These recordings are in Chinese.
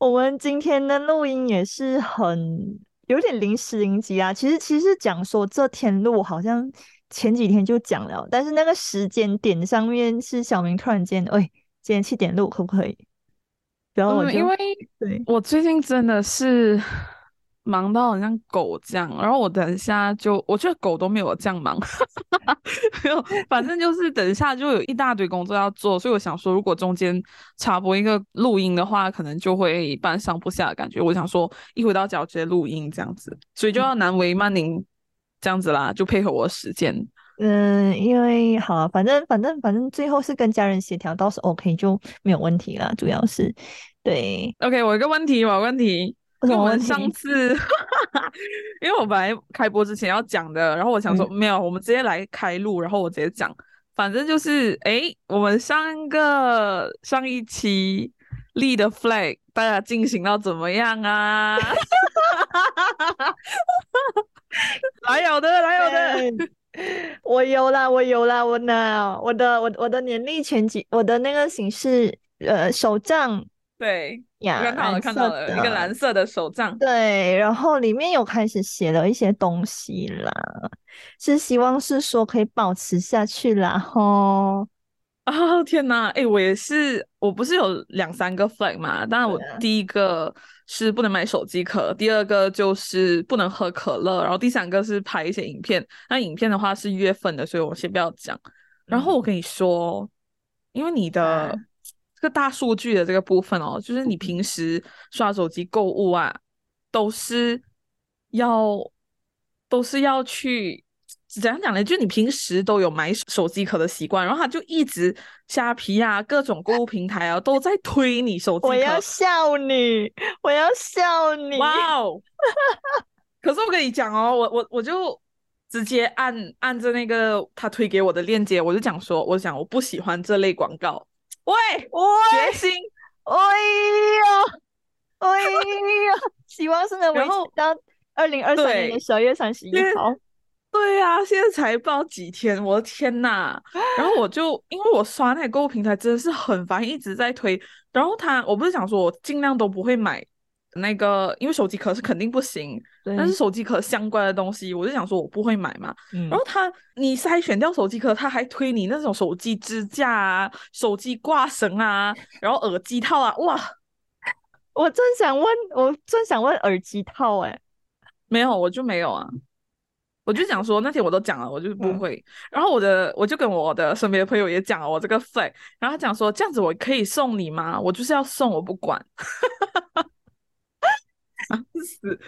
我们今天的录音也是很有点临时临急啊。其实，其实讲说这天录好像前几天就讲了，但是那个时间点上面是小明突然间，喂，今天七点录可不可以？然后我就因为对我最近真的是。忙到好像狗这样，然后我等一下就，我觉得狗都没有我这样忙，没有，反正就是等一下就有一大堆工作要做，所以我想说，如果中间插播一个录音的话，可能就会半上不下的感觉。我想说，一回到家直接录音这样子，所以就要难为曼宁这样子啦，就配合我时间。嗯，因为好，反正反正反正最后是跟家人协调，倒是 OK 就没有问题啦。主要是对，OK，我有个问题，我问题。我们上次，因为我本来开播之前要讲的，然后我想说没有，我们直接来开录，然后我直接讲，反正就是，哎，我们上个上一期立的 flag，大家进行到怎么样啊？来有的，来有的，我有啦，我有啦，我呢，我的我我的年历前几，我的那个形式，呃，手账。对，看到了，看到了，一个蓝色的手账。对，然后里面有开始写了一些东西啦，是希望是说可以保持下去啦。吼，啊天哪，哎，我也是，我不是有两三个 flag 嘛？当然，我第一个是不能买手机壳，第二个就是不能喝可乐，然后第三个是拍一些影片。那影片的话是月份的，所以我先不要讲。然后我跟你说，因为你的。这个大数据的这个部分哦，就是你平时刷手机购物啊，都是要都是要去怎样讲呢？就你平时都有买手机壳的习惯，然后他就一直虾皮啊，各种购物平台啊，都在推你手机壳。我要笑你，我要笑你！哇哦！可是我跟你讲哦，我我我就直接按按着那个他推给我的链接，我就讲说，我想我不喜欢这类广告。喂，决心！哎呦，哎呦，希望是能维持到二零二三年的十二月三十一号。对呀，现在才不知道几天，我的天呐！然后我就因为我刷那个购物平台真的是很烦，一直在推。然后他，我不是想说我尽量都不会买。那个，因为手机壳是肯定不行，但是手机壳相关的东西，我就想说我不会买嘛。然后他，你筛选掉手机壳，他还推你那种手机支架啊、手机挂绳啊，然后耳机套啊，哇！我正想问，我正想问耳机套，哎，没有，我就没有啊。我就想说那天我都讲了，我就是不会。然后我的，我就跟我的身边的朋友也讲了我这个费然后他讲说这样子我可以送你吗？我就是要送，我不管。烦死，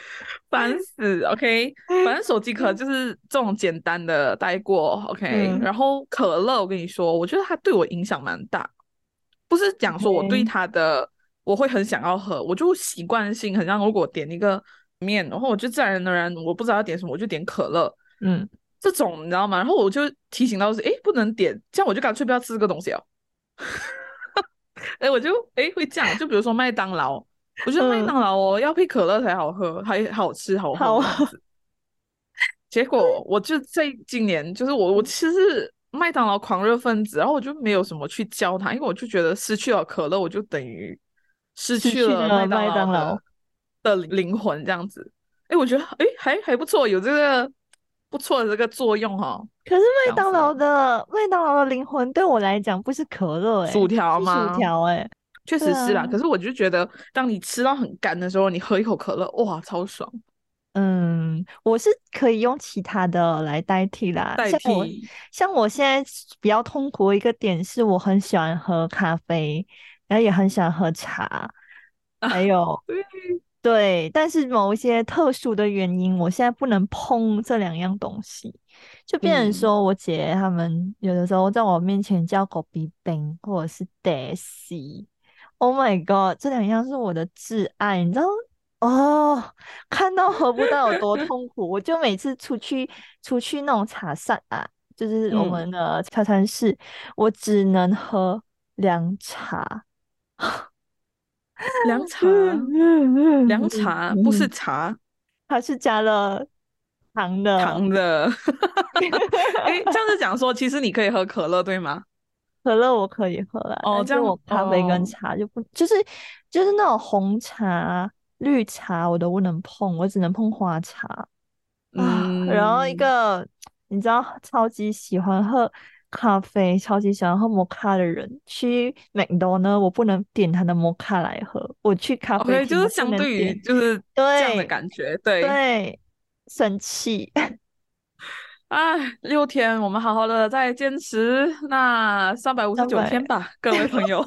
烦死！OK，反正手机壳就是这种简单的带过，OK。然后可乐，我跟你说，我觉得它对我影响蛮大。不是讲说我对它的，我会很想要喝，我就习惯性很像，如果点一个面，然后我就自然而然我不知道要点什么，我就点可乐。嗯，这种你知道吗？然后我就提醒到是，哎，不能点，这样我就干脆不要吃这个东西哦。哎，我就哎会这样，就比如说麦当劳。我觉得麦当劳哦，要配可乐才好喝，还好吃好喝。结果我就在今年，就是我我其实是麦当劳狂热分子，然后我就没有什么去教他，因为我就觉得失去了可乐，我就等于失去了麦当劳的灵魂这样子。哎，我觉得哎还还不错，有这个不错的这个作用哈。可是麦当劳的麦当劳的灵魂对我来讲不是可乐，哎，薯条吗？薯条，哎。确实是啦，可是我就觉得，当你吃到很干的时候，你喝一口可乐，哇，超爽。嗯，我是可以用其他的来代替啦，代替。像我现在比较痛苦的一个点是，我很喜欢喝咖啡，然后也很喜欢喝茶，还有对，但是某一些特殊的原因，我现在不能碰这两样东西，就变成说我姐他们有的时候在我面前叫狗鼻冰或者是 Daisy。Oh my god，这两样是我的挚爱，你知道？哦，看到喝不到有多痛苦，我就每次出去出去那种茶室啊，就是我们的茶餐室，我只能喝凉茶。凉茶，凉茶不是茶，它是加了糖的。糖的。哎，这样子讲说，其实你可以喝可乐，对吗？可乐我可以喝了。哦，这样我咖啡跟茶就不，就是就是那种红茶、绿茶我都不能碰，我只能碰花茶。嗯，然后一个你知道，超级喜欢喝。咖啡超级喜欢喝摩卡的人去麦当劳呢，我不能点他的摩卡来喝。我去咖啡厅就是相对于就是这样的感觉，对对，生气。哎，六天我们好好的再坚持那三百五十九天吧，各位朋友。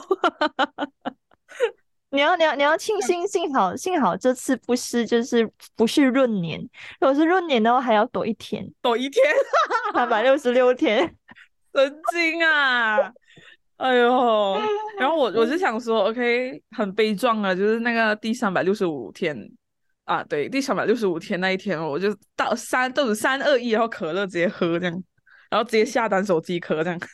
你要你要你要庆幸，幸好幸好这次不是就是不是闰年，如果是闰年的话还要躲一天，躲一天，三百六十六天。神经啊！哎呦，然后我我就想说，OK，很悲壮啊，就是那个第三百六十五天啊，对，第三百六十五天那一天，我就到三都是三二一，然后可乐直接喝这样，然后直接下单手机壳这样。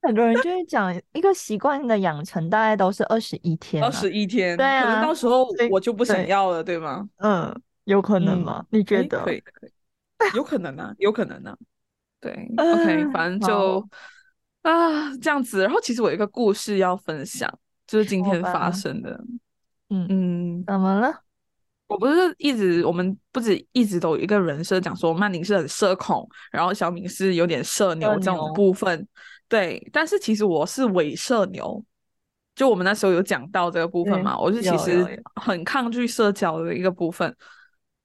很多人就会讲，一个习惯的养成大概都是二十一天，二十一天，对啊，可能到时候我就不想要了，对吗？嗯，有可能吗？你觉得？可以，可以，有可能啊，有可能啊。对，OK，反正就啊这样子。然后其实我有一个故事要分享，就是今天发生的。嗯嗯，怎么了？我不是一直我们不止一直都有一个人设讲说曼宁是很社恐，然后小敏是有点社牛这种部分。对，但是其实我是伪社牛。就我们那时候有讲到这个部分嘛，我是其实很抗拒社交的一个部分。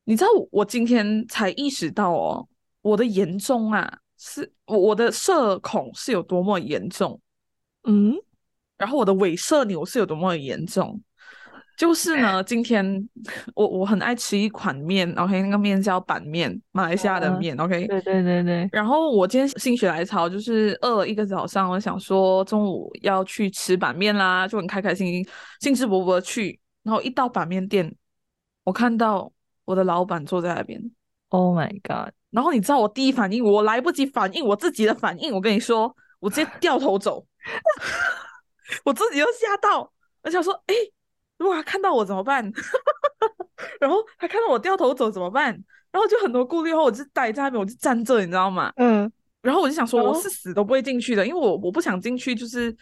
你知道我今天才意识到哦，我的严重啊！是我我的社恐是有多么严重，嗯，然后我的伪社牛是有多么严重，就是呢，今天 我我很爱吃一款面，OK，那个面叫板面，马来西亚的面，OK，对对对对。然后我今天心血来潮，就是饿了一个早上，我想说中午要去吃板面啦，就很开开心心、兴致勃勃去。然后一到板面店，我看到我的老板坐在那边，Oh my God！然后你知道我第一反应，我来不及反应我自己的反应，我跟你说，我直接掉头走，我自己又吓到，而且说，哎，如果他看到我怎么办？然后他看到我掉头走怎么办？然后就很多顾虑，然后我就待在那边，我就站这，你知道吗？嗯。然后我就想说，我是死都不会进去的，因为我我不想进去，就是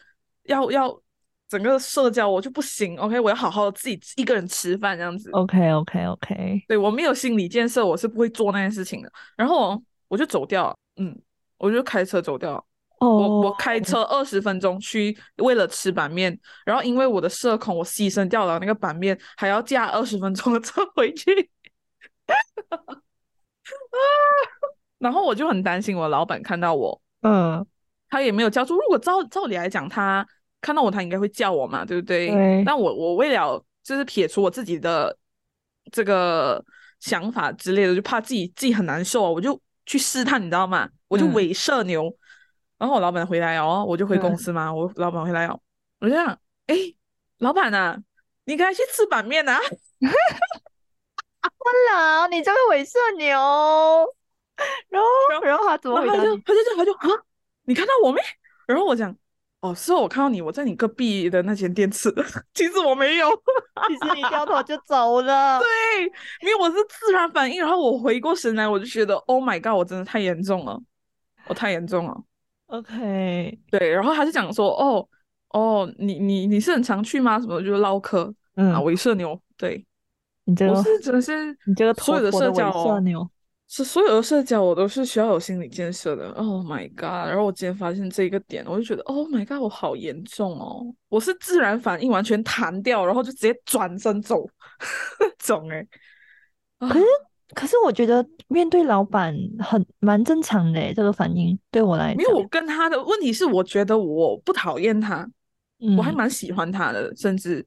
要要。整个社交我就不行，OK，我要好好的自己一个人吃饭这样子，OK，OK，OK，对我没有心理建设，我是不会做那件事情的。然后我就走掉，嗯，我就开车走掉。我我开车二十分钟去为了吃板面，然后因为我的社恐，我牺牲掉了那个板面，还要驾二十分钟的车回去。然后我就很担心我老板看到我，嗯，他也没有叫住。如果照照理来讲，他。看到我，他应该会叫我嘛，对不对？但我我为了就是撇除我自己的这个想法之类的，就怕自己自己很难受啊，我就去试探，你知道吗？我就伪社牛。然后我老板回来哦，我就回公司嘛。我老板回来哦，我就想，哎，老板啊，你赶快去吃板面啊！我你这个伪社牛。然后然后他怎么回答？他就他就他就啊，你看到我没？然后我讲。哦，是我看到你，我在你隔壁的那间店吃的。其实我没有，其实你掉头就走了。对，因为我是自然反应，然后我回过神来，我就觉得，Oh my god，我真的太严重了，我太严重了。OK，对，然后他就讲说，哦哦，你你你是很常去吗？什么就是唠嗑，嗯，啊，伪社牛，对，你这个我是真的是你这个所有的社交牛。是所有的社交我都是需要有心理建设的。Oh my god！然后我今天发现这一个点，我就觉得 Oh my god，我好严重哦！我是自然反应完全弹掉，然后就直接转身走 那种哎。可是可是我觉得面对老板很蛮正常的这个反应对我来讲。因为我跟他的问题是，我觉得我不讨厌他，我还蛮喜欢他的，甚至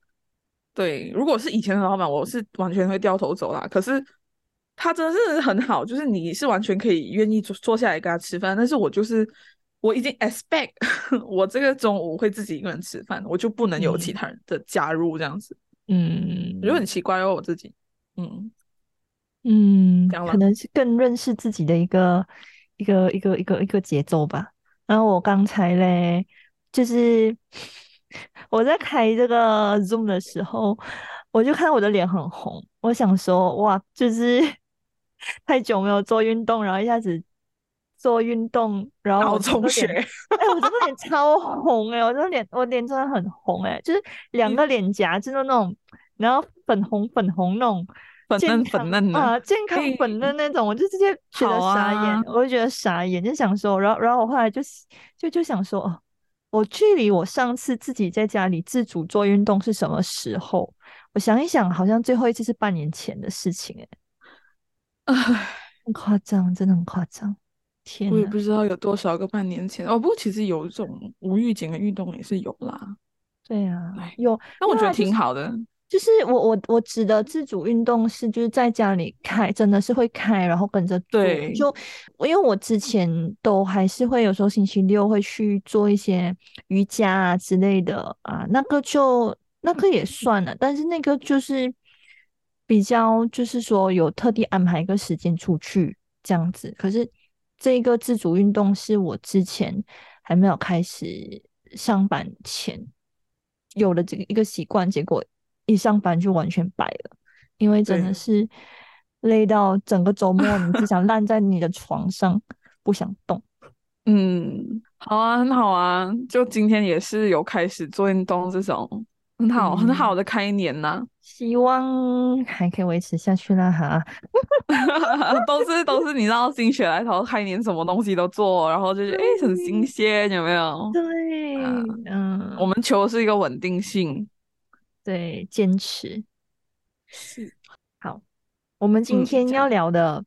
对，如果是以前的老板，我是完全会掉头走啦。可是。他真的是很好，就是你是完全可以愿意坐坐下来跟他吃饭，但是我就是我已经 expect 我这个中午会自己一个人吃饭，我就不能有其他人的加入这样子。嗯，我觉得很奇怪哦，我自己，嗯嗯，可能是更认识自己的一个一个一个一个一个节奏吧。然后我刚才嘞，就是 我在开这个 Zoom 的时候，我就看到我的脸很红，我想说哇，就是 太久没有做运动，然后一下子做运动，然后脑充血脸，哎、我这个脸超红哎、我这个脸我脸真的很红哎、就是两个脸颊真的那种，然后粉红粉红那种。健粉嫩粉嫩的啊，健康粉嫩那种，我就直接 觉得傻眼，啊我就觉得傻眼，就想说，然后然后我后来就就就想说，哦，我距离我上次自己在家里自主做运动是什么时候？我想一想，好像最后一次是半年前的事情，哎，夸张，真的很夸张，天呐，我也不知道有多少个半年前哦。不过其实有一种无预警的运动也是有啦，对啊哎，有，那我觉得挺好的。就是我我我指的自主运动是就是在家里开，真的是会开，然后跟着做。对就因为我之前都还是会有时候星期六会去做一些瑜伽啊之类的啊，那个就那个也算了，但是那个就是比较就是说有特地安排一个时间出去这样子。可是这个自主运动是我之前还没有开始上班前有了这个一个习惯，结果一上班就完全白了，因为真的是累到整个周末你只想 烂在你的床上，不想动。嗯，好啊，很好啊。就今天也是有开始做运动，这种很好、很好的开年呐、希望还可以维持下去啦哈。都是都是你知道心血来潮，开年什么东西都做，然后就是哎、诶很新鲜，有没有？对，啊嗯，我们求的是一个稳定性。对坚持。是，好，我们今嗯天要聊的，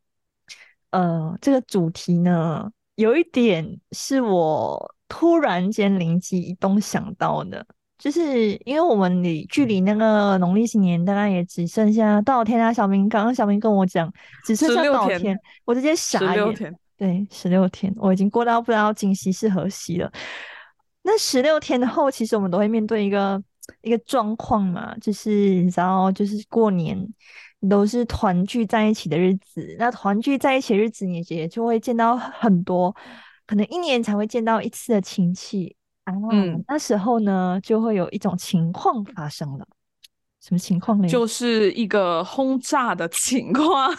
呃，这个主题呢，有一点是我突然间灵机一动想到的，就是因为我们离距离那个农历新年大概也只剩下多少天啊？小明刚刚小明跟我讲，只剩下16天多少天，我直接傻眼。对，十六天，我已经过到不知道今夕是何夕了。那十六天后，其实我们都会面对一个一个状况嘛，就是你知道，就是过年都是团聚在一起的日子。那团聚在一起的日子，你也就会见到很多，可能一年才会见到一次的亲戚啊。嗯那时候呢，就会有一种情况发生了。什么情况呢？就是一个轰炸的情况。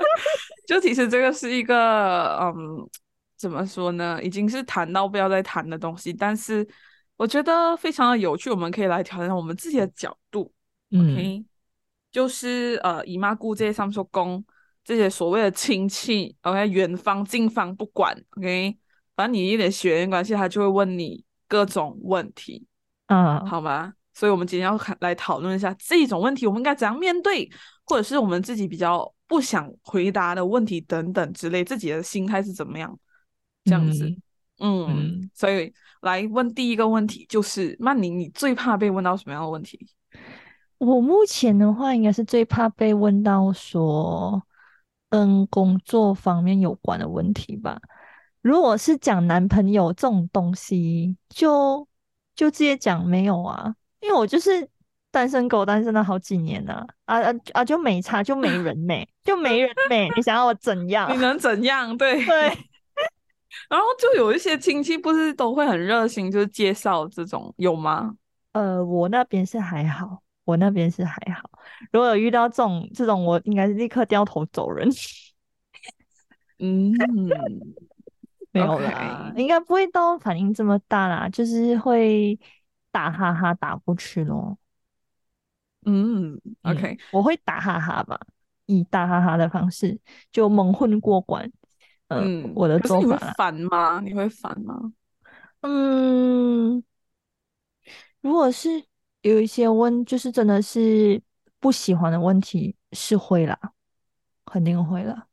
就其实这个是一个，嗯，怎么说呢？已经是谈到不要再谈的东西，但是我觉得非常的有趣，我们可以来挑战我们自己的角度。嗯 OK，就是呃姨妈姑姐、上说公这些所谓的亲戚，OK，远方近方不管，OK，反正你一点血缘关系，他就会问你各种问题，嗯，好吗？所以我们今天要看来讨论一下这种问题，我们应该怎样面对，或者是我们自己比较不想回答的问题等等之类，自己的心态是怎么样，这样子。嗯所以来问第一个问题，就是曼宁，你最怕被问到什么样的问题？我目前的话，应该是最怕被问到说跟工作方面有关的问题吧。如果是讲男朋友这种东西，就就直接讲没有啊，因为我就是单身狗，单身了好几年了、啊，啊啊就没差，就没人 没，就没人没，你想要我怎样你？能怎样？对对，然后就有一些亲戚不是都会很热心，就是介绍这种，有吗？呃，我那边是还好，我那边是还好。如果有遇到这种这种，我应该是立刻掉头走人。嗯，没有啦应该不会到反应这么大啦，就是会打哈哈打过去咯。嗯嗯，OK，我会打哈哈吧，以打哈哈的方式就蒙混过关。呃、嗯，我的做法。烦吗？你会烦吗？嗯，如果是有一些问，就是真的是不喜欢的问题，是会啦，肯定会啦。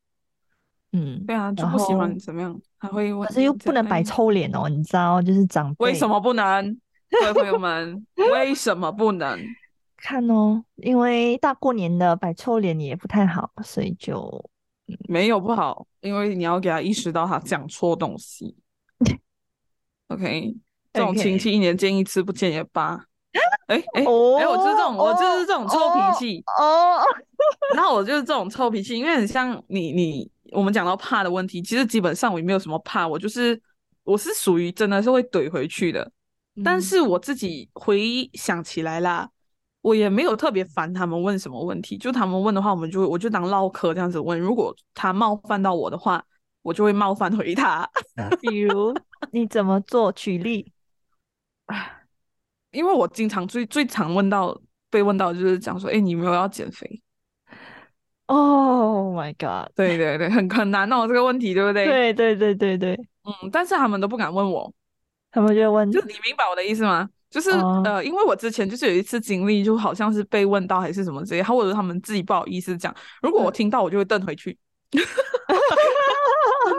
嗯，对啊，就然不喜欢怎么样？还会问可是又不能摆哎臭脸哦，你知道，就是长辈为什么不能？各位朋友们，为什么不能？看哦，因为大过年的摆臭脸也不太好，所以就没有不好，因为你要给他意识到他讲错东西。OK，这种亲戚一年见一次不见也罢。哎哎哎，我就是这种，我就是这种臭脾气哦。然后我就是这种臭脾气，因为很像你你我们讲到怕的问题，其实基本上我也没有什么怕，我就是我是属于真的是会怼回去的。但是我自己回想起来啦，我也没有特别烦他们问什么问题，就他们问的话，我们就我就当唠嗑这样子问。如果他冒犯到我的话，我就会冒犯回他。比如你怎么做？举例。因为我经常最最常问到被问到就是讲说，哎，你有没有要减肥？Oh my god！对对对，很很难哦，这个问题对不对？对对对对对，嗯，但是他们都不敢问我，他们就问，就你明白我的意思吗？就是呃，因为我之前就是有一次经历，就好像是被问到还是什么之类，或者他们自己不好意思讲，如果我听到，我就会瞪回去，真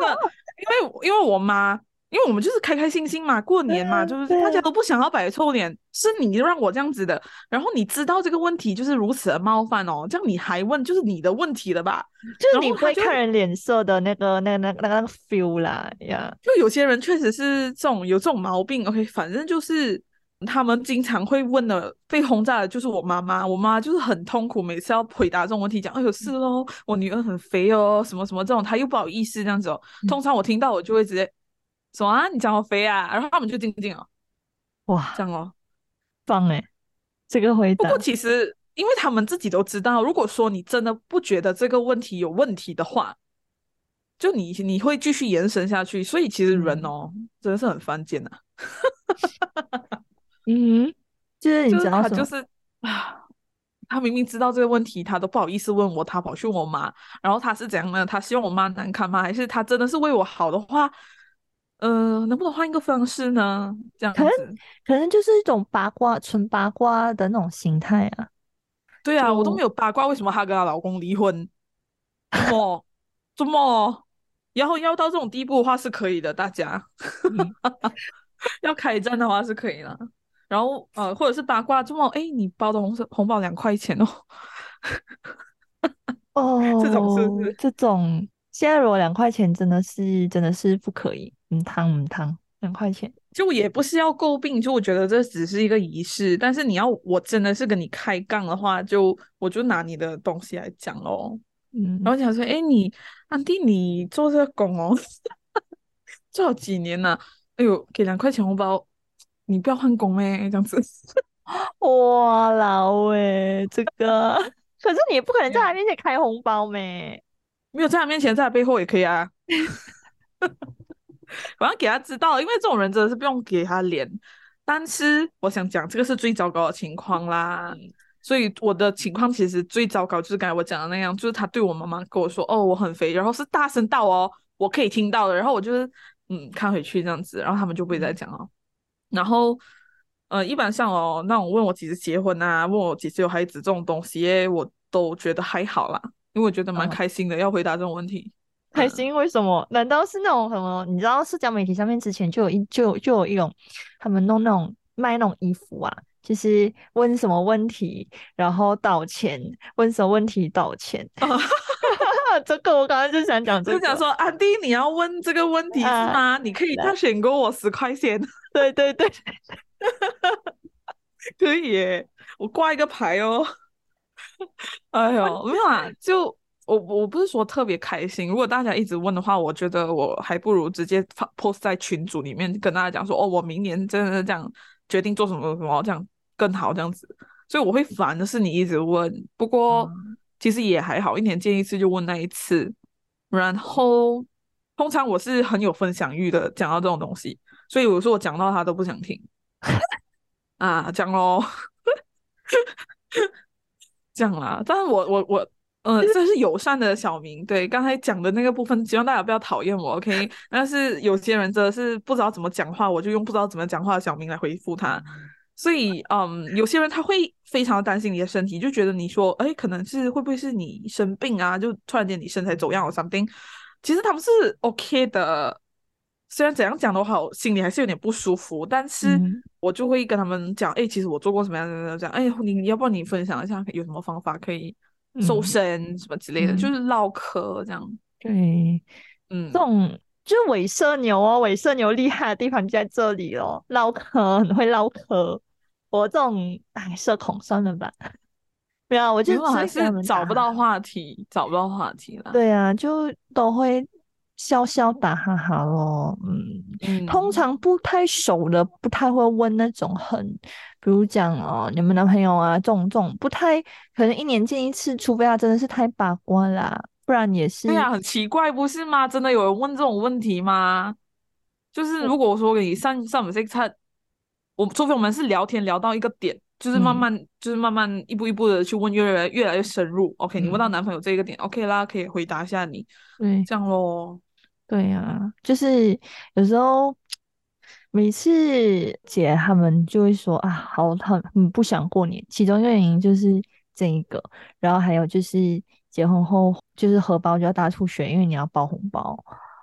的，因为因为我妈。因为我们就是开开心心嘛，过年嘛，就是大家都不想要摆臭脸，是你让我这样子的。然后你知道这个问题就是如此的冒犯哦，这样你还问，就是你的问题了吧？就是你会看人脸色的那个、那、那、那个 feel 啦呀。就有些人确实是这种有这种毛病。OK，反正就是他们经常会问的，被轰炸的就是我妈妈。我妈就是很痛苦，每次要回答这种问题，讲哎呦是哦，我女儿很肥哦，什么什么这种，她又不好意思这样子哦。通常我听到我就会直接。什么啊？你讲我肥啊？然后他们就静静哦，哇，这样哦，棒哎，这个回答。不过其实，因为他们自己都知道，如果说你真的不觉得这个问题有问题的话，就你你会继续延伸下去。所以其实人哦，真的是很犯贱呐。嗯，就是你知道就是啊，他明明知道这个问题，他都不好意思问我，他跑去问我妈，然后他是怎样呢？他希望我妈难堪吗？还是他真的是为我好的话？呃，能不能换一个方式呢？这样子，可能就是一种八卦、纯八卦的那种心态啊。对啊，我都没有八卦，为什么她跟她老公离婚？怎么？怎么？然后要到这种地步的话是可以的，大家 要开战的话是可以的。然后呃，或者是八卦，这么哎，你包的红色红包两块钱哦。哦，这种是不是？这种现在如果两块钱真的是真的是不可以。嗯，汤嗯汤，两块钱，就也不是要诟病，就我觉得这只是一个仪式。但是你要我真的是跟你开杠的话，就我就拿你的东西来讲喽。嗯，然后想说，哎，你安迪，你做这个工哦，做了几年了？哎呦，给两块钱红包，你不要换工哎，这样子。哇，老哎，这个，可是你也不可能在他面前开红包咩？没有在他面前，在他背后也可以啊。我要给他知道，因为这种人真的是不用给他脸。但是我想讲，这个是最糟糕的情况啦。所以我的情况其实最糟糕，就是刚才我讲的那样，就是他对我妈妈跟我说：“哦，我很肥。”然后是大声到哦，我可以听到的。然后我就是嗯，看回去这样子，然后他们就不会再讲了。然后呃，一般像哦，那种问我几时结婚啊，问我几时有孩子这种东西，我都觉得还好啦，因为我觉得蛮开心的，要回答这种问题。开心？为什么？难道是那种什么？你知道社交媒体上面之前就有一就就有一种他们弄那种卖那种衣服啊，就是问什么问题然后道歉，问什么问题道歉。这个我刚刚就想讲，就想说安迪，你要问这个问题是吗？你可以他选过我十块钱。对对对，可以耶，我挂一个牌哦。哎呦，没有啊，就。我我不是说特别开心，如果大家一直问的话，我觉得我还不如直接发 post 在群组里面跟大家讲说，哦，我明年真的是这样决定做什么什么，这样更好这样子。所以我会烦的是你一直问，不过其实也还好，一年见一次就问那一次。然后通常我是很有分享欲的，讲到这种东西，所以有时候我讲到他都不想听啊，讲喽，这样啦。但是我我我。嗯，这是友善的小明。对，刚才讲的那个部分，希望大家不要讨厌我，OK？但是有些人真的是不知道怎么讲话，我就用不知道怎么讲话的小明来回复他。所以，嗯，有些人他会非常担心你的身体，就觉得你说，哎，可能是会不会是你生病啊？就突然间你身材走样了，something。其实他们是 OK 的，虽然怎样讲都好，心里还是有点不舒服，但是我就会跟他们讲，哎，其实我做过什么样的这样，哎，你要不然你分享一下有什么方法可以？瘦身什么之类的，就是唠嗑这样。对，嗯，这种就是伪色牛哦，尾射牛厉害的地方就在这里哦，唠嗑很会唠嗑。我这种哎社恐算了吧。没有，我就还是找不到话题，找不到话题了。对啊，就都会笑笑打哈哈咯。嗯，通常不太熟的，不太会问那种很，比如讲哦，你们男朋友啊，这种这种不太可能一年见一次，除非他真的是太八卦啦，不然也是。对啊，很奇怪，不是吗？真的有人问这种问题吗？就是如果我说你上上我们这餐，我除非我们是聊天聊到一个点。就是慢慢，就是慢慢一步一步的去问，越来越来越深入。OK，你问到男朋友这一个点，OK 啦，可以回答一下你。对，这样咯。对呀，就是有时候每次姐他们就会说啊，好，很很不想过年。其中一个原因就是这一个，然后还有就是结婚后就是荷包就要大出血，因为你要包红包。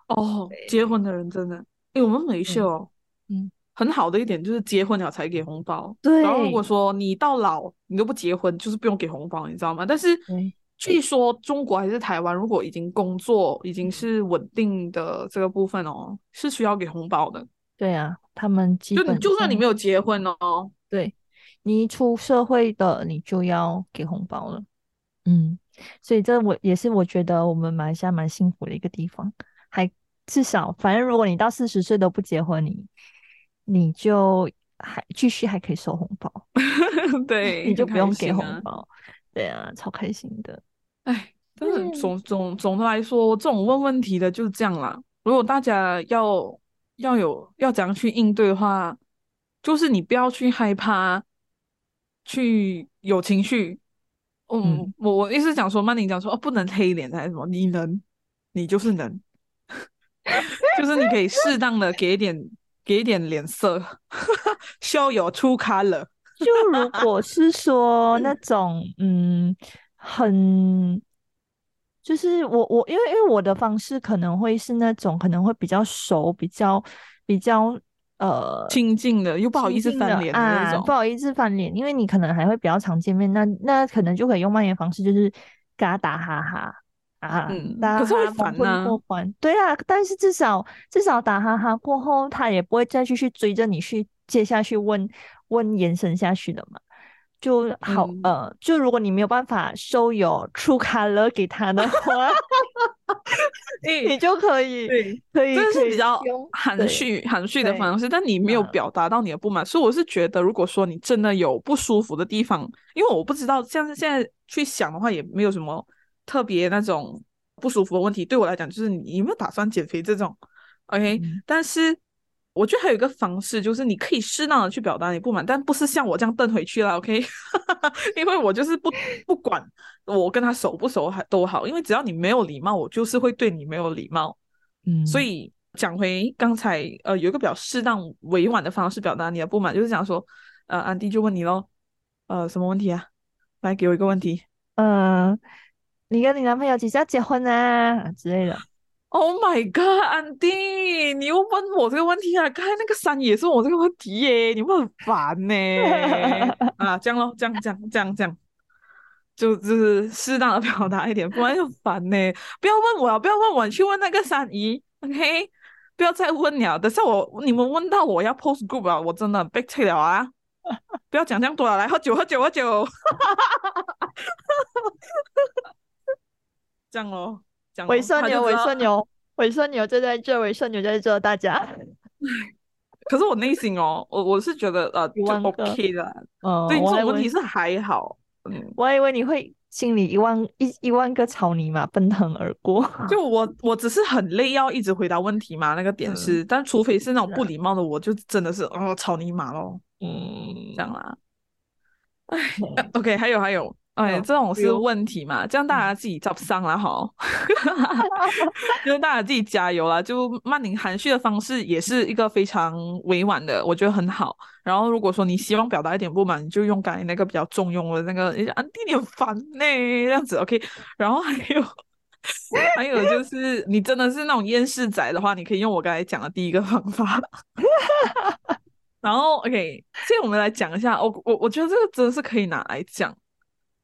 哦，结婚的人真的，因为我们没秀，嗯。很好的一点就是结婚了才给红包，对。然后如果说你到老你都不结婚，就是不用给红包，你知道吗？但是据说中国还是台湾，如果已经工作已经是稳定的这个部分哦，是需要给红包的。对啊，他们基本就算你没有结婚哦，对你一出社会的你就要给红包了。嗯，所以这我也是我觉得我们马来西亚蛮幸福的一个地方，还至少反正如果你到四十岁都不结婚，你。你就还继续还可以收红包，对，你就不用给红包，对啊，超开心的。哎，但是总总总的来说，这种问问题的就是这样啦。如果大家要要有要怎样去应对的话，就是你不要去害怕，去有情绪。嗯，我我意思讲说，曼宁讲说哦，不能黑脸还是什么？你能，你就是能，就是你可以适当的给一点。给点脸色，show your true color。就如果是说那种，嗯，很，就是我我因为因为我的方式可能会是那种可能会比较熟，比较比较呃亲近的，又不好意思翻脸的那种，不好意思翻脸，因为你可能还会比较常见面，那那可能就可以用蔓延方式，就是跟他打哈哈。啊，可是会烦呐。对啊，但是至少至少打哈哈过后，他也不会再继续追着你去接下去问问延伸下去的嘛，就好呃，就如果你没有办法收有出卡了给他的话，你就可以可以，这是比较含蓄含蓄的方式，但你没有表达到你的不满，所以我是觉得，如果说你真的有不舒服的地方，因为我不知道，像是现在去想的话，也没有什么。特别那种不舒服的问题，对我来讲就是你有没有打算减肥这种，OK？但是我觉得还有一个方式，就是你可以适当的去表达你不满，但不是像我这样瞪回去了，OK？因为我就是不不管我跟他熟不熟还都好，因为只要你没有礼貌，我就是会对你没有礼貌。嗯，所以讲回刚才，呃，有一个比较适当委婉的方式表达你的不满，就是讲说，呃，安迪就问你喽，呃，什么问题啊？来给我一个问题，嗯。你跟你男朋友几时要结婚啊之类的？Oh my god，安迪，你又问我这个问题啊？刚才那个山也是我这个问题耶，你们很烦呢。啊，这样咯，这样这样这样这样，就就是适当的表达一点，不然就烦呢。不要问我啊，不要问我，你去问那个三姨，OK？不要再问了，等下我你们问到我要 post group 啊，我真的被退了啊！不要讲这样多了，来喝酒喝酒喝酒。这样咯，尾顺牛，尾顺牛，尾顺牛就在这，尾顺牛在这，大家。可是我内心哦，我我是觉得呃，就 OK 的，嗯，对，这种问题是还好，嗯，我还以为你会心里一万一一万个草泥马奔腾而过。就我我只是很累，要一直回答问题嘛，那个 点是，但除非是那种不礼貌的，我就真的是哦草泥马咯，嗯，这样啦。哎，OK，还有还有。哎，这种是问题嘛？这样大家自己找上了哈，就是大家自己加油啦。就曼宁含蓄的方式也是一个非常委婉的，我觉得很好。然后如果说你希望表达一点不满，你就用刚才那个比较中庸的那个，你安迪你很烦呢，这样子 OK。然后还有还有就是，你真的是那种厌世仔的话，你可以用我刚才讲的第一个方法。然后 OK，现在我们来讲一下，我我我觉得这个真的是可以拿来讲。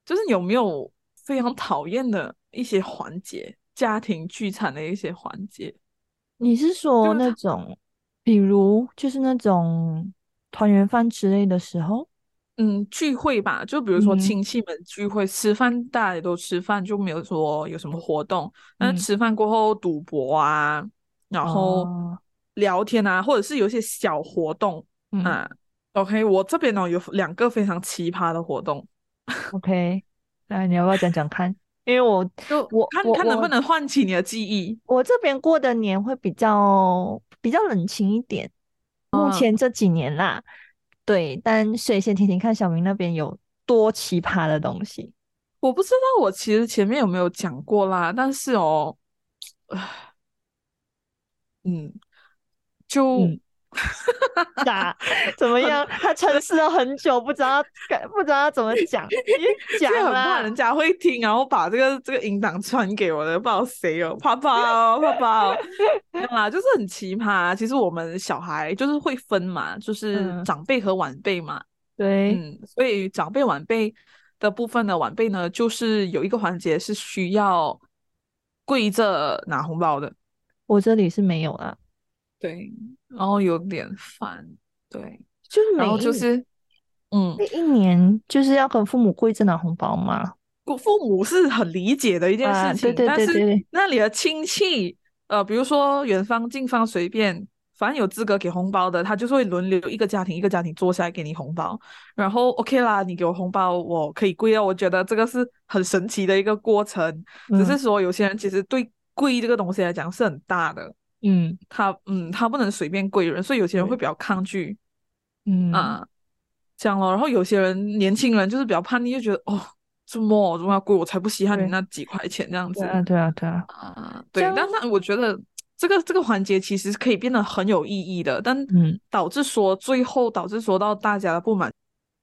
就是有没有非常讨厌的一些环节，家庭聚餐的一些环节？你是说那种，比如就是那种团圆饭之类的时候？嗯聚会吧，就比如说亲戚们聚会吃饭，大家都吃饭，就没有说有什么活动。但是吃饭过后赌博啊，然后聊天啊，或者是有一些小活动啊。OK，我这边呢有两个非常奇葩的活动。OK，那你要不要讲讲看？因为我就我看看能不能唤起你的记忆。我这边过的年会比较比较冷清一点，目前这几年啦，对。但所以先听听看，小明那边有多奇葩的东西。我不知道，我其实前面有没有讲过啦，但是哦，嗯，就。咋 怎么样？他 沉思了很久，不知道不知道要怎么讲，讲很怕人家会听，然后把这个这个音档传给我的，不知道谁哦，怕怕哦，怕怕哦，啊，就是很奇葩。其实我们小孩就是会分嘛，就是长辈和晚辈嘛，对，嗯，所以长辈晚辈的部分呢，晚辈呢，就是有一个环节是需要跪着拿红包的，我这里是没有啊。对，然后有点烦，对，就是然后就是，嗯，那一年就是要跟父母跪着拿红包吗？父父母是很理解的一件事情，但是那里的亲戚，呃，比如说远方、近方，随便，反正有资格给红包的，他就是会轮流一个家庭一个家庭坐下来给你红包，然后 OK 啦，你给我红包，我可以跪啊，我觉得这个是很神奇的一个过程，只是说有些人其实对跪这个东西来讲是很大的。嗯，他嗯，他不能随便跪人，所以有些人会比较抗拒，嗯啊，这样咯。然后有些人年轻人就是比较叛逆，就觉得哦，这么怎么要跪，我才不稀罕你那几块钱这样子。对啊，对啊，对啊，啊，对。但是我觉得这个这个环节其实可以变得很有意义的，但导致说最后导致说到大家的不满，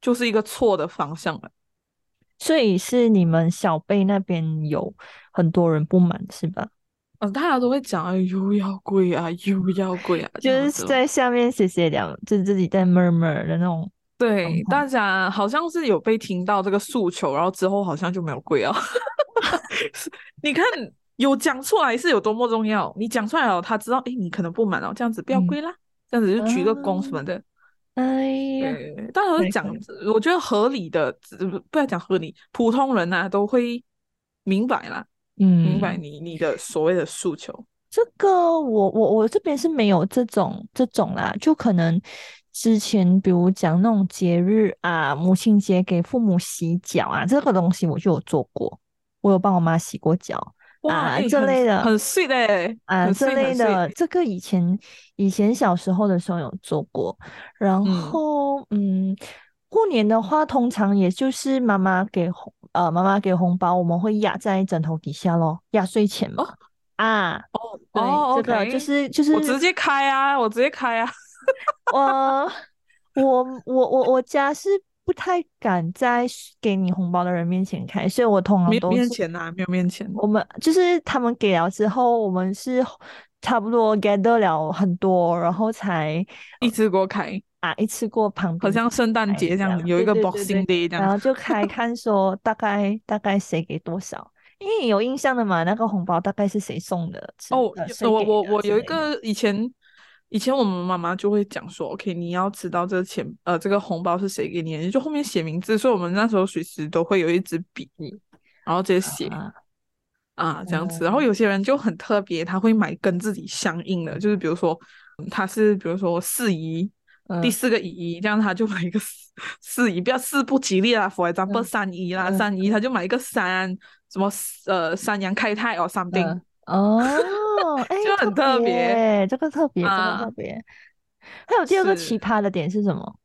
就是一个错的方向了。所以是你们小辈那边有很多人不满，是吧？大家都会讲，啊，又要跪啊，又要跪啊，就是在下面写写两，就是自己在 murmur 的那种。对，大家好像是有被听到这个诉求，然后之后好像就没有跪啊。你看，有讲出来是有多么重要，你讲出来了，他知道，哎，你可能不满哦，这样子不要跪啦，这样子就鞠个躬什么的。哎呀，大家都讲，我觉得合理的，不要讲合理，普通人呐都会明白啦。嗯，明白你你的所谓的诉求。这个我我我这边是没有这种这种啦，就可能之前比如讲那种节日啊，母亲节给父母洗脚啊，这个东西我就有做过，我有帮我妈洗过脚啊，这类的很碎的啊，这类的这个以前以前小时候的时候有做过，然后嗯，过年的话通常也就是妈妈给红。呃，妈妈给红包，我们会压在枕头底下咯，压岁钱嘛。啊，哦，对，这个就是就是我直接开啊，我直接开啊。我我我我我家是不太敢在给你红包的人面前开，所以我通常都面前啊，没有面前。我们就是他们给了之后，我们是差不多 gather 了很多，然后才一次过开。啊！一次过旁边，好像圣诞节这样，有一个 Boxing Day 这样，然后就开看说大概大概谁给多少，因为有印象的嘛，那个红包大概是谁送的？哦，我我我有一个以前以前我们妈妈就会讲说，OK，你要知道这个钱呃这个红包是谁给你的，就后面写名字，所以我们那时候随时都会有一支笔，然后直接写啊这样子。然后有些人就很特别，他会买跟自己相应的，就是比如说他是比如说四姨。第四个一，这样他就买一个四四姨，不要四不吉利啦，for example 三姨啦，三姨他就买一个三什么呃三阳开泰哦 something 哦，哎 就很特别，这个特别，这个特别。还有第二个奇葩的点是什么？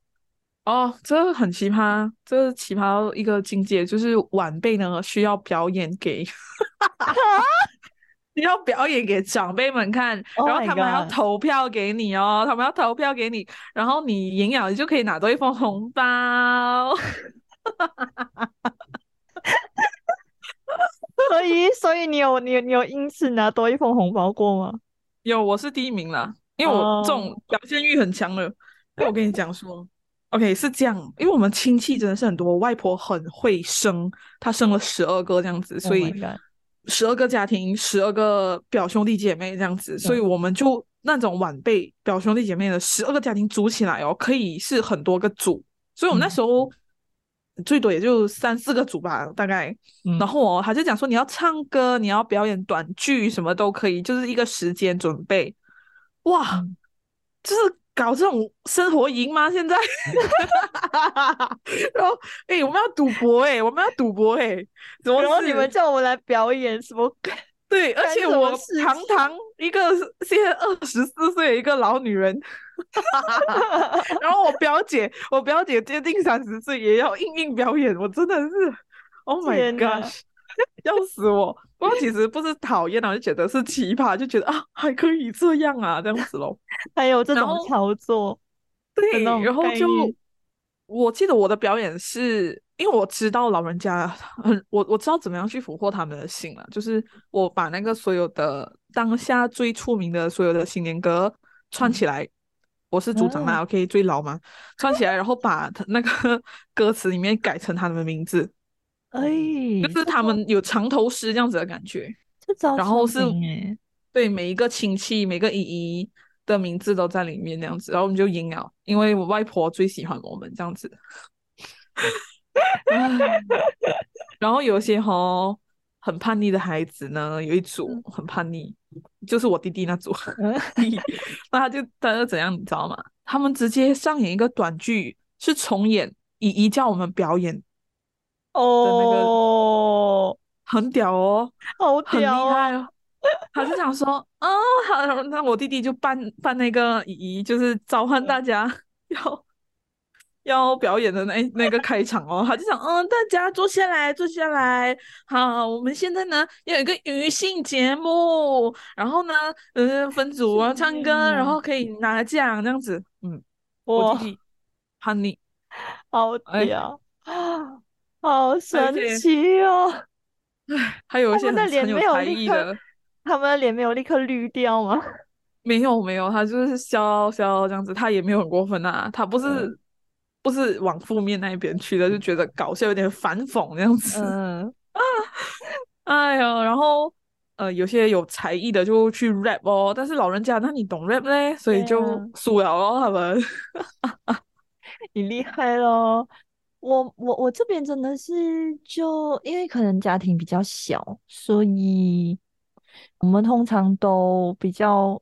哦，这个很奇葩，这个奇葩一个境界就是晚辈呢需要表演给。你要表演给长辈们看，然后他们要投票给你哦，他们要投票给你，然后你赢了，你就可以拿到一封红包。所以，所以你有你有你有因此拿多一封红包过吗？有，我是第一名啦，因为我这种表现欲很强的。那我跟你讲说，OK 是这样，因为我们亲戚真的是很多，外婆很会生，她生了十二个这样子，所以。十二个家庭，十二个表兄弟姐妹这样子，所以我们就那种晚辈表兄弟姐妹的十二个家庭组起来哦，可以是很多个组。所以我们那时候最多也就三四个组吧，大概。然后哦，他就讲说你要唱歌，你要表演短剧，什么都可以，就是一个时间准备。哇，就是搞这种生活营吗？现在？然后，哎，我们要赌博哎，我们要赌博哎，怎么？然后你们叫我们来表演什么？对，而且我堂堂一个现在二十四岁一个老女人，然后我表姐，我表姐接近三十岁也要硬硬表演，我真的是，Oh my god，要死我！不过其实不是讨厌啊，就觉得是奇葩，就觉得啊还可以这样啊，这样子咯。还有这种操作，对，然后就我记得我的表演是。因为我知道老人家很，我我知道怎么样去俘获他们的心了。就是我把那个所有的当下最出名的所有的新年歌串起来，我是组长嘛，OK，最老嘛，串起来，然后把 那个歌词里面改成他们的名字，哎，就是他们有长头诗这样子的感觉。然后是，对每一个亲戚、每个姨姨的名字都在里面那样子，然后我们就赢了，因为我外婆最喜欢我们这样子。然后有些哈很叛逆的孩子呢，有一组很叛逆，就是我弟弟那组。那他就他就怎样，你知道吗？他们直接上演一个短剧，是重演姨姨叫我们表演哦，很屌哦，好屌哦。他就想说，哦，好，那我弟弟就扮扮那个姨姨，就是召唤大家要。要表演的那那个开场哦，他就想，嗯，大家坐下来，坐下来，好，我们现在呢要有一个娱性节目，然后呢，嗯，分组啊，唱歌，然后可以拿奖这样子，嗯，我弟弟叛逆，好屌。啊，好神奇哦，唉，还有一些很有才艺的，他们的脸没有立刻绿掉吗？没有没有，他就是笑笑这样子，他也没有很过分啊，他不是。不是往负面那一边去的，就觉得搞笑，有点反讽这样子。嗯啊，哎呦，然后呃，有些有才艺的就去 rap 哦，但是老人家，那你懂 rap 嘞，所以就输了咯，他们。你厉害咯。我我我这边真的是就因为可能家庭比较小，所以我们通常都比较。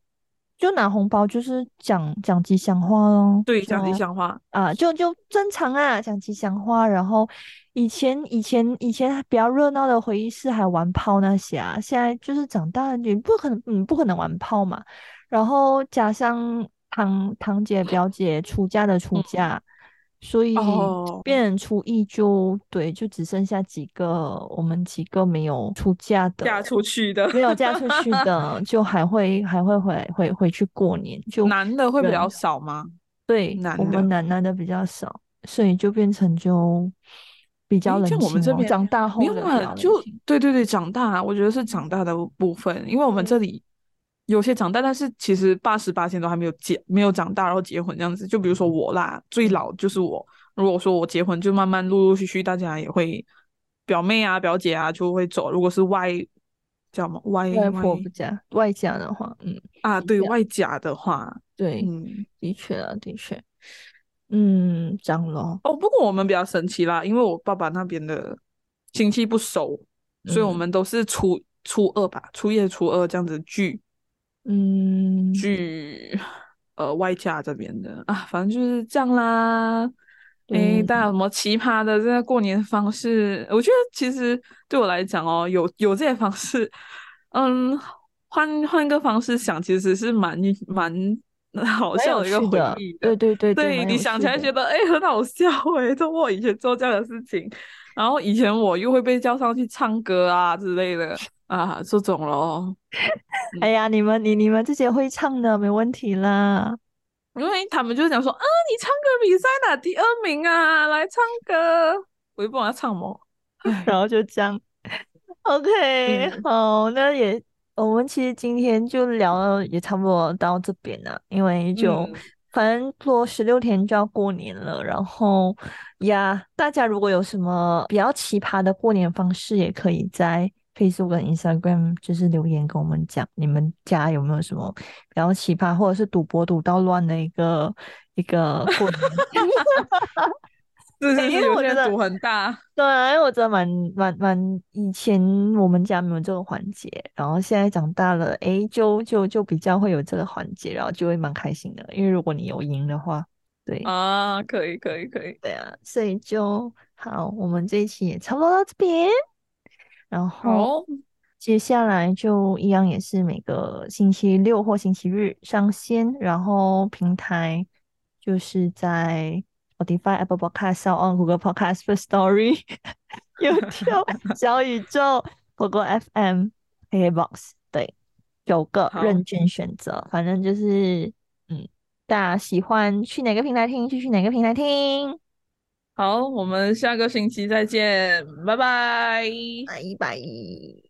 就拿红包，就是讲讲吉祥话咯。对，讲吉祥话啊，就就正常啊，讲吉祥话。然后以前以前以前比较热闹的回忆是还玩炮那些啊，现在就是长大了，你不可能，嗯，不可能玩炮嘛。然后加上堂堂姐表姐出嫁的出嫁。所以变人初一就对，就只剩下几个，我们几个没有出嫁的，嫁出去的，没有嫁出去的，就还会还会回回回去过年。就男的会比较少吗？对，我们男男的比较少，所以就变成就比较冷清。我们这边长大后的就对对对，长大，我觉得是长大的部分，因为我们这里。有些长大，但是其实八十八千都还没有结，没有长大，然后结婚这样子。就比如说我啦，最老就是我。如果说我结婚，就慢慢陆陆续续，大家也会表妹啊、表姐啊就会走。如果是外叫什么外外婆不嫁外家的话，嗯啊，对外家的话，对，嗯，的确啊，的确，嗯，这样咯。哦，不过我们比较神奇啦，因为我爸爸那边的亲戚不熟，所以我们都是初初二吧，初一、初二这样子聚。嗯，去呃外家这边的啊，反正就是这样啦。哎，大家有什么奇葩的这个过年方式？我觉得其实对我来讲哦，有有这些方式，嗯，换换个方式想，其实是蛮蛮好笑的一个回忆的。对对对，对你想起来觉得哎很好笑哎，就我以前做这样的事情，然后以前我又会被叫上去唱歌啊之类的。啊，这种咯。哎呀，你们你你们这些会唱的没问题啦，因为他们就是讲说啊，你唱歌比赛拿第二名啊，来唱歌，我也不管要唱么，然后就这样，OK，好，那也我们其实今天就聊了，也差不多到这边了，因为就反正过十六天就要过年了，然后呀，大家如果有什么比较奇葩的过年方式，也可以在。Facebook 跟 Instagram 就是留言跟我们讲，你们家有没有什么比较奇葩，或者是赌博赌到乱的一个一个 过程？是是，因为我觉得赌很大。对啊，因为我觉得蛮蛮蛮，以前我们家没有这个环节，然后现在长大了，哎，就就就比较会有这个环节，然后就会蛮开心的。因为如果你有赢的话，对啊，可以可以可以，对啊，所以就好，我们这一期也差不多到这边，然后接下来就一样也是每个星期六或星期日上线，然后平台就是在。Spotify、Apple Podcast、On Google Podcast、For Story、YouTube、小宇宙、Google FM、KBox，对，九个任君选择。反正就是，嗯，大家喜欢去哪个平台听就去哪个平台听。好，我们下个星期再见，拜拜，拜拜。